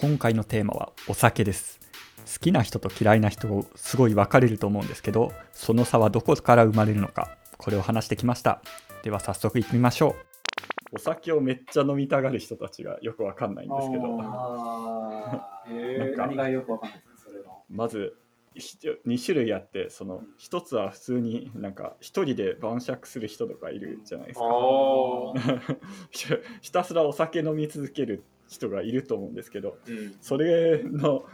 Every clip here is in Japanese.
今回のテーマはお酒です。好きな人と嫌いな人すごい分かれると思うんですけどその差はどこから生まれるのかこれを話してきました。では早速いってみましょう。お酒をめっちゃ飲みたがる人たちがよく分かんないんですけど。え なんか何がよくわかんないですね、それの。まず2種類あってその1つは普通になんか1人で晩酌する人とかいるじゃないですか。あ ひたすらお酒飲み続ける人がいると思うんですけどうん。それの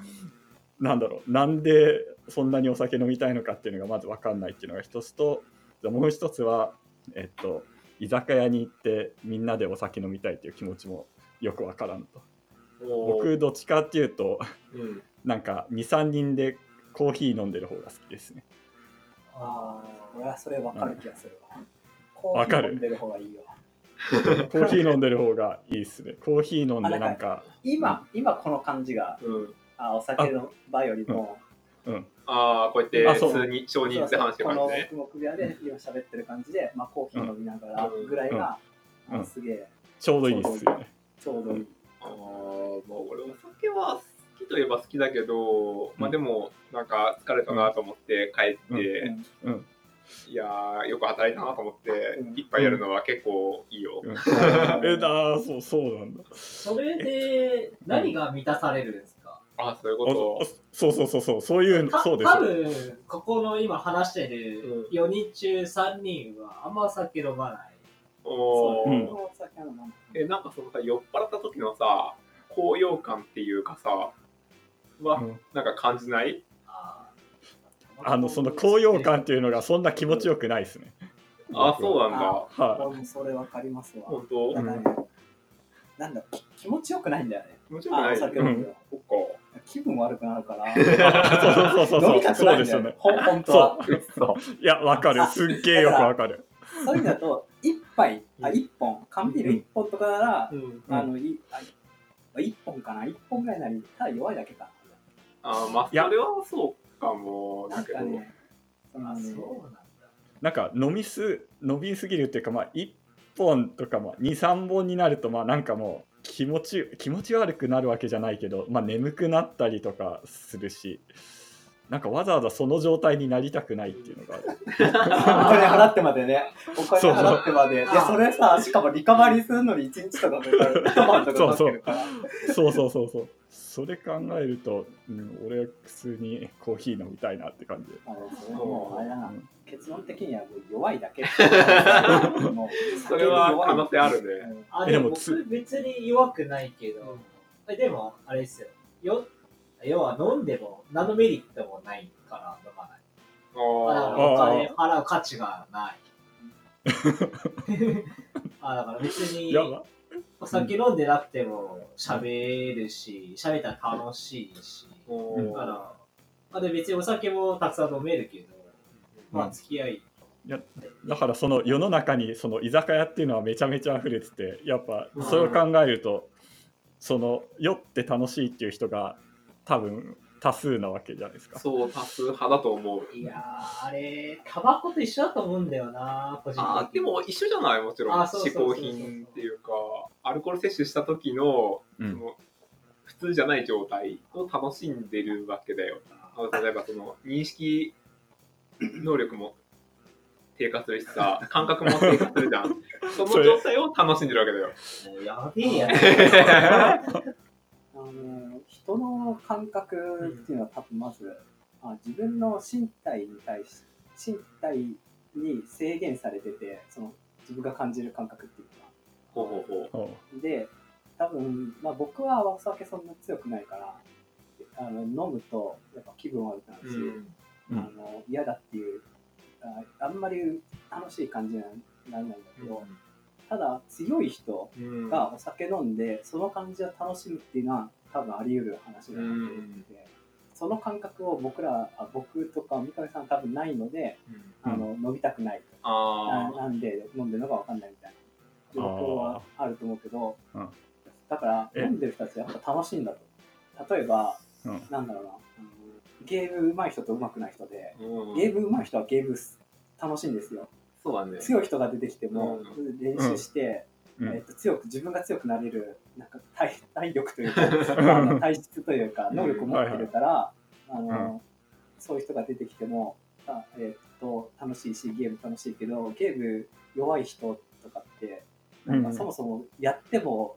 なんだろうなんでそんなにお酒飲みたいのかっていうのがまず分かんないっていうのが一つともう一つはえっと居酒屋に行ってみんなでお酒飲みたいっていう気持ちもよく分からんと。僕どっちかっていうとうん。なんか23人でコーヒー飲んでる方が好きですね。ああ、俺はそれわかる気がするわ。わかる。コーヒー飲んでる方がいいよ。コーヒー飲んでる方がいいっすね。コーヒー飲んでなんか。今、今この感じが、うん。あお酒の場よりも、うん。ああこうやって普通に少人数で話してるこの感じね黙々部屋で今喋ってる感じで、まあ、コーヒー飲みながらぐらいが、うん。あすげえ。ちょうどいいっすよね。ちょうどいい。ああまあ俺お酒は好きといえば好きだけど、まあでもなんか疲れたなと思って帰って、うん。うんいやーよく働いたなと思ってうん。一杯やるのは結構いいよ、うん。えだそうそうなんだ。それで何が満たされるんですか、ああそういうあこそうそうそうそうそういうたそうです。多分ここの今話してるう4人中3人はあんま酒飲まない。とおお酒は飲まないえなんかそのさ酔っ払った時のさ高揚感っていうかさは、うん。なんか感じない？ああのその高揚感っていうのがそんな気持ちよくないですね。あそうなんだ。は俺もそれわかりますわ。本当？なんだき気持ちよくないんだよね。気持ちよくない。酒飲むよ。そっか。気分悪くなるから。いそうそうそうそう。飲みたくないんだよね。そうですよね。ほん本当は。そう。いやわかる。すっげえよくわかる。そういう意味だと、一杯、あ、一本、缶ビール一本とかなら、うん。あの、いあ一本かな。一本ぐらいなり、ただ弱いだけか。あーまあいやそれはそうかもだけど、んかね、そうなんだ。なんか飲みす飲みすぎるっていうかまあ1本とかまあ23本になるとまあなんかもう気持ち気持ち悪くなるわけじゃないけどまあ眠くなったりとかするしなんかわざわざその状態になりたくないっていうのがあるお金払ってまでね、お金そうそう払ってまで。いや、それさ、しかもリカバリーするのに1日とかかかる。一晩とかかけるから。そうそうそうそうそれ考えると、うん、俺は普通にコーヒー飲みたいなって感じであのそれはもう、あれだなうん。結論的にはもう弱いだけ。それは可能性あるねうんあ、でも僕別に弱くないけど、えでもあれですよ。よ要は飲んでも何のメリットもないから飲まない。あだからあお金払う価値がない。あだから別にお酒飲んでなくても喋るし、喋ったら楽しいし。だから、あで別にお酒もたくさん飲めるけど、まあ付き合い。だからその世の中にその居酒屋っていうのはめちゃめちゃ溢れててやっぱそれを考えるとその酔って楽しいっていう人が多分多数なわけじゃないですか。そう多数派だと思う。いやー、あれ、タバコと一緒だと思うんだよな、個人的に。あーでも一緒じゃないもちろん。あそうそう嗜そうそう。好品っていうかアルコール摂取した時の,、うん。その普通じゃない状態を楽しんでるわけだよ。あ例えばその認識能力も低下するしさ感覚も低下するじゃん。その状態を楽しんでるわけだよ。やべえやあの人の感覚っていうのは多分まず、あ自分の身体に対し身体に制限されててその自分が感じる感覚っていうほうほうほう。で多分、まあ、僕はお酒そんな強くないからあの飲むとやっぱ気分悪くなるし、うん。うんあの嫌だっていうああんまり楽しい感じにはならないんだけど、ただ強い人うん。がお酒飲んでその感じを楽しむっていうのは多分あり得る話だなと思ってて、その感覚を僕らあ僕とか三上さん多分ないので、うん。あの飲みたくないとあななんで飲んでるのか分かんないみたいな。状況はあると思うけど、うん。だからえ？飲んでる人たちはやっぱ楽しいんだと。例えばうん。なんだろうな、ゲーム上手い人と上手くない人でゲーム上手い人はゲーム楽しいんですよそうだね。強い人が出てきても、う練習して、うん。えっと強く自分が強くなれるなんか体体力というかあの 体質というか能力を持ってるから、あのそういう人が出てきてもあ、えっと楽しいしゲーム楽しいけどゲーム弱い人とかってなんかうん。そもそもやっても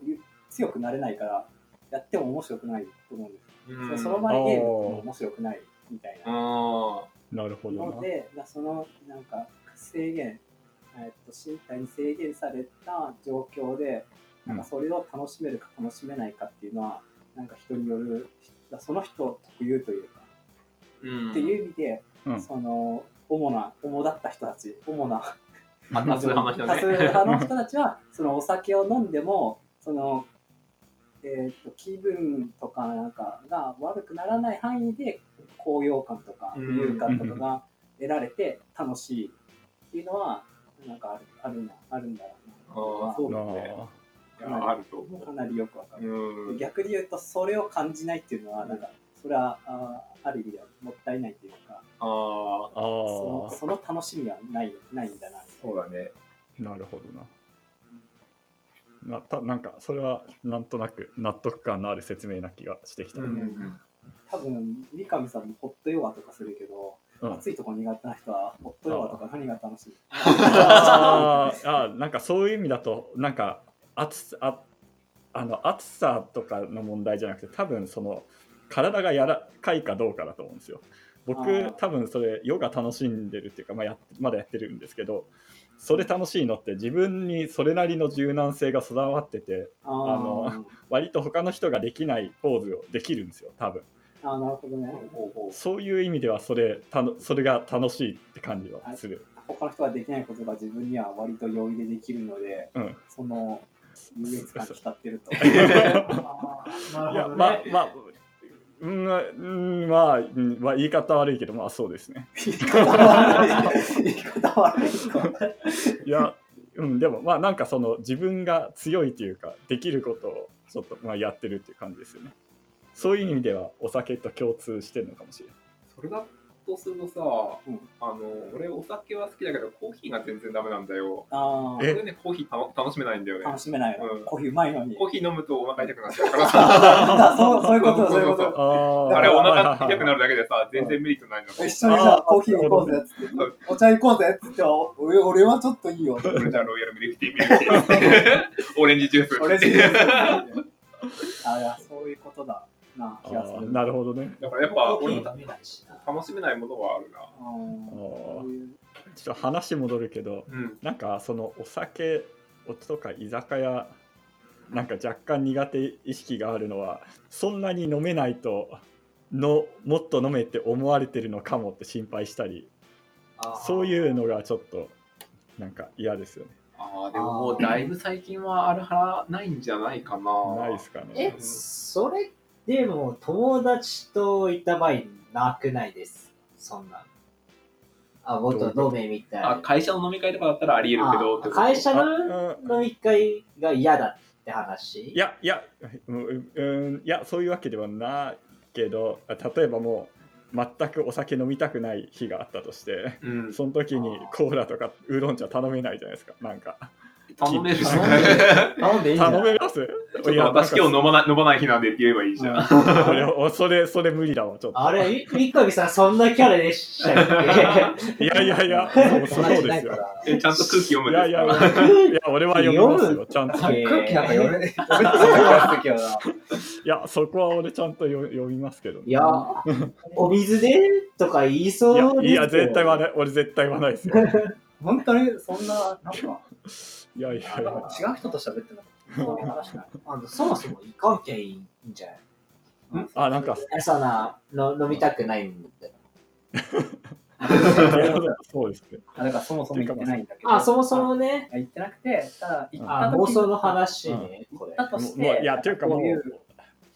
強くなれないからやっても面白くないと思うんです、うん。その場にゲームも面白くないみたいな。あなるほどな。ので、だそのなんか制限、えっと身体に制限された状況で、なんかそれを楽しめるか楽しめないかっていうのは、なんか人による、だその人特有というか、ーうん。っていう意味で、うん。その主な、主だった人たち、主なあ多数派の人ね。多数派の人たちは、そのお酒を飲んでも、その、えー、と気分とかなんかが悪くならない範囲で高揚感とかうん。浮遊感とかが得られて楽しいっていうのはなんかあるあるなあるんだろうなあーそうだなねあいやあると思かなりよくわかう。る、うん。逆に言うとそれを感じないっていうのはなんかそれはあある意味ではもったいないっていうかああ、そのあその楽しみはないないんだなそうだね。あ、なるほどな。なたなんかそれはなんとなく納得感のある説明な気がしてきた。うん多分三上さんもホットヨガとかするけど、うん。暑いとこ苦手な人はホットヨガとか何が楽しい？あー。あー。なんかそういう意味だとなんか暑さああの暑さとかの問題じゃなくて多分その体が柔らかいかどうかだと思うんですよ。僕多分それヨガ楽しんでるっていうか、まあ、やっまだやってるんですけどそれ楽しいのって自分にそれなりの柔軟性が備わっててあの割と他の人ができないポーズをできるんですよ多分あーなるほどね。そういう意味ではそれたのそれが楽しいって感じはする。他の人ができないことが自分には割と容易でできるのでうん。その優越感に浸ってると。あーないるやほどね。まあまあうんうんまあ、うんまあ、言い方悪いけどまあそうですね。言い方悪い。言い方悪い。いや、うん、でもまあなんかその自分が強いというかできることをちょっとまあやってるっていう感じですよねそういう意味ではお酒と共通してるのかもしれない。それだとするとさ、うん。あの、俺お酒は好きだけど、コーヒーが全然ダメなんだよ。あえ俺ね、コーヒー楽しめないんだよあね。楽しめないの、うん。コーヒーうまいのに。コーヒー飲むとお腹痛くなっちゃうから。さ。あそうそういうことそういうこと。あー。あれ、お腹痛くなるだけでさ、全然メリットないの。一緒にじゃあコーヒー行こうぜっつって。お茶行こうぜっつって。俺俺はちょっといいよ。俺じゃあロイヤルミルクティー、ミルクティー。オレンジジュース。俺自身あいやそういうことだなあ気がするーなるほどねだからやっぱ、俺も。楽しめないものはあるな。うんそういうちょっと話戻るけどうん。なんかそのお酒とか居酒屋なんか若干苦手意識があるのはそんなに飲めないとのもっと飲めって思われてるのかもって心配したりそういうのがちょっとなんか嫌ですよね。ああ、でももう だいぶ最近はある派ないんじゃないかな。ないですかえね。、それでも友達といた場合なくないです。そんな。あ、もっと飲めみたいあ、な。会社の飲み会とかだったらあり得るけど会社あのうん飲み会が嫌だって話？いやいやうんうんいやそういうわけではないけど例えばもう全くお酒飲みたくない日があったとしてうん。その時にコーラとかウーロン茶頼めないじゃないですかなんか頼めるし。頼頼んでいい頼めます？ちょっと私今日飲まない飲まない日なんでって言えばいいじゃん。それそれ無理だわちょっと。あれ、い三上さんそんなキャラでしたっけ？いやいやいやそうそうですよ。えちゃんと空気読むんいですか？やいやいや俺は読みますよちゃんと。えー空気なんか読めないやそこは俺ちゃんと読読みますけどね。いや、お水でとか言いそうですいやいや絶対言わない俺絶対言わないですよ。本当にそんななんかいやいやいや。違う人と喋ってなあのそもそも行かんきゃいいんじゃない？あなんか。えそんなの飲みたくないんだそうですね。あだからそもそも言ってないんだけど。あ、そもそもね。言ってなくてただ行あ、った時妄想の話ね、これ。だとしもうていやというかもこういうう。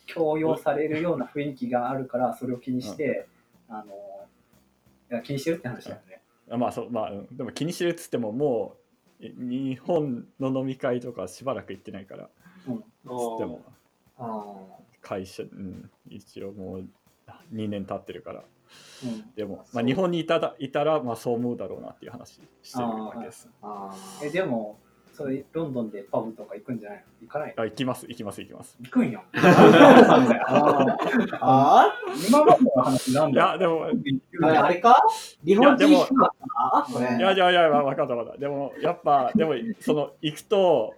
強要されるような雰囲気があるからそれを気にして、あのいや気にしてるって話だよね。あまあそうまあうん。でも気にしてるっつってももうい日本の飲み会とかしばらく行ってないから。つっても。あ会社、うん、一応もう2年経ってるから。うん。でも、まあ、日本にいたらいたら、まあ、そう思うだろうなっていう話してるわけです。あえでもそれロンドンでパブとか行くんじゃないの？行かないの？あ行きます。行きます。行きます。行くんやん。ああ今までの話なんいだやでも。ああれか？日本人いやでも人だったなこれいやいやいや分かった分かった。でもやっぱでもその行くと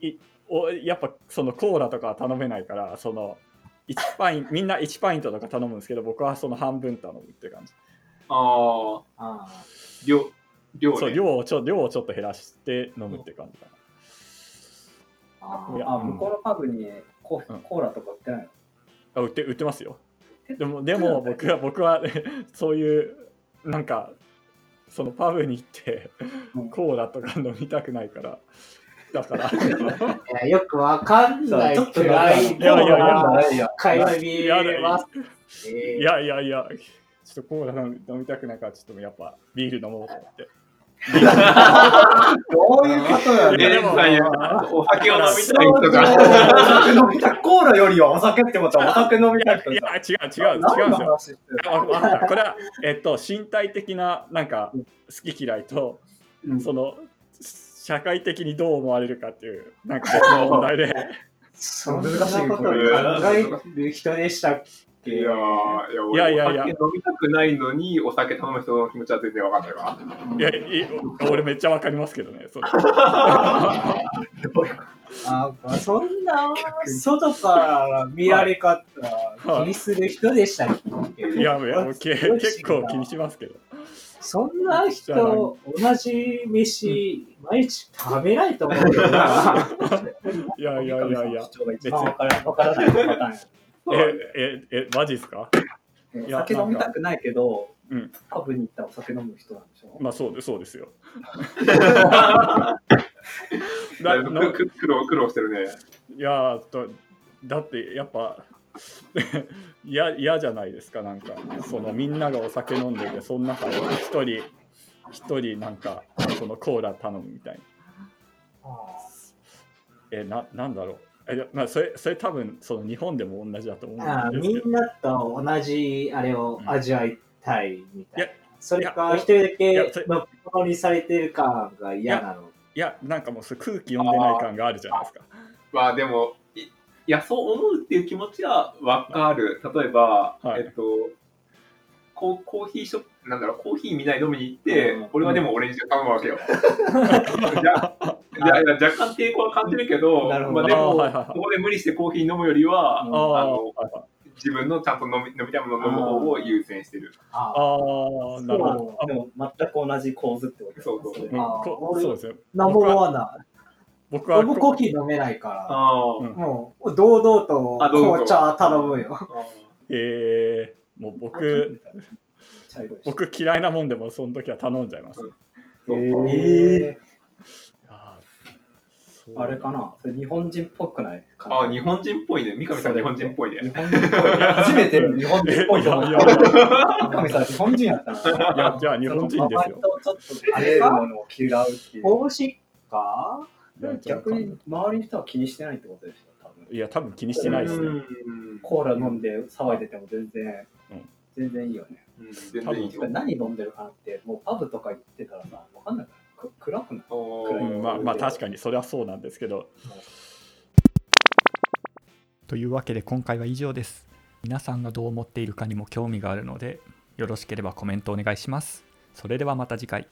いおやっぱそのコーラとかは頼めないからその1パインみんな1パイントとか頼むんですけど僕はその半分頼むって感じ。ああ、あ量、量ね。そう量をちょ量をちょっと減らして飲むって感じかあいやあ、向こうのパブにコーうん。コーラとか売ってないの？なあ売って売ってますよ。でもでも僕は僕は そういうなんかそのパブに行ってうん。コーラとか飲みたくないから。だから。いやよくわかんない。ちょっとい。いやいやいや。いや会話見えまいやいやいや。ちょっとコーラ飲み飲みたくないからちょっとやっぱビール飲もうと思ってどういうことやいやでもレンさんやお酒を飲みたい人おが。酒飲みたい。コーラよりはお酒ってことはお酒飲みたい人いやだ。違う違う違うこれは、えっと、身体的ななんか好き嫌いと、うんその社会的にどう思われるかっていうなんか別の問題でそんなこと考える人でしたっけ？いやーいやいやいや飲みたくないのにお酒頼む人の気持ちは全然分かんないわ。いやい俺めっちゃわかりますけどねそれ。あそんな外から見られ方気にする人でしたっけ？いやいやけ 結構気にしますけど。そんな人、同じ飯、毎日食べないと思うけどな。いやいやいやいや。主張が一番わからわからないパターンやえええマジですか？いや酒飲みたくないけど、うん。パブに行ったらお酒飲む人なんでしょ、まあそうですそうですよ。だ苦労苦労してるね。いやーとだってやっぱ 嫌嫌じゃないですかなんか。そのみんながお酒飲んでてその中で一人一人なんかそのコーラ頼むみたいな。えななんだろうまあそれそれ多分その日本でも同じだと思あうんですけどみんなと同じあれを味わいたいみたいいやな。それか一人だいけのものにされてる感が嫌なの。いやなんかもうそれ空気読んでない感があるじゃないですかまあでも、いいや、そう思うっていう気持ちは分かる。例えば、はいえっと、コーコーヒーショップ、なんだろう、コーヒーみんなに飲みに行って、うん俺はでもオレンジで頼むわけよ。じゃいやいや若干抵抗は感じるけど、なるほど。まあ、でも、はいはいはい。ここで無理してコーヒー飲むよりは、あの自分のちゃんと飲み飲みたいものを飲む方を優先してる。ああーなるほど。そうでも全く同じ構図ってことそうそうう。んれあこ俺そうですよ。ナンバーワンだ。僕は。僕コーヒー飲めないから、あうんもう堂々と紅茶頼むよ。えー、もう僕僕嫌いなもんでもその時は頼んじゃいます、そうえあーそう。ーあれかな？それ日本人っぽくないかな？あ、日本人っぽいね。三上さん日本人っぽいね。日本人っぽい。初めて日本人っぽいと思ったいやいやい神さん日本人やったな。いやじゃあ日本人ですよ。その周りとちょっとあれるものを嫌うっていう。帽子か？逆に周りの人は気にしてない。ってことでしょ、多分。いや多分気にしてないですね、うん。コーラ飲んで騒いでても全然、うん。全然いいよね。何飲んでるかなって、もうパブとか行ってたらさ、わかんないから、く暗くないお暗いうん、まあまあ確かにそれはそうなんですけど。というわけで今回は以上です。皆さんがどう思っているかにも興味があるのでよろしければコメントお願いします。それではまた次回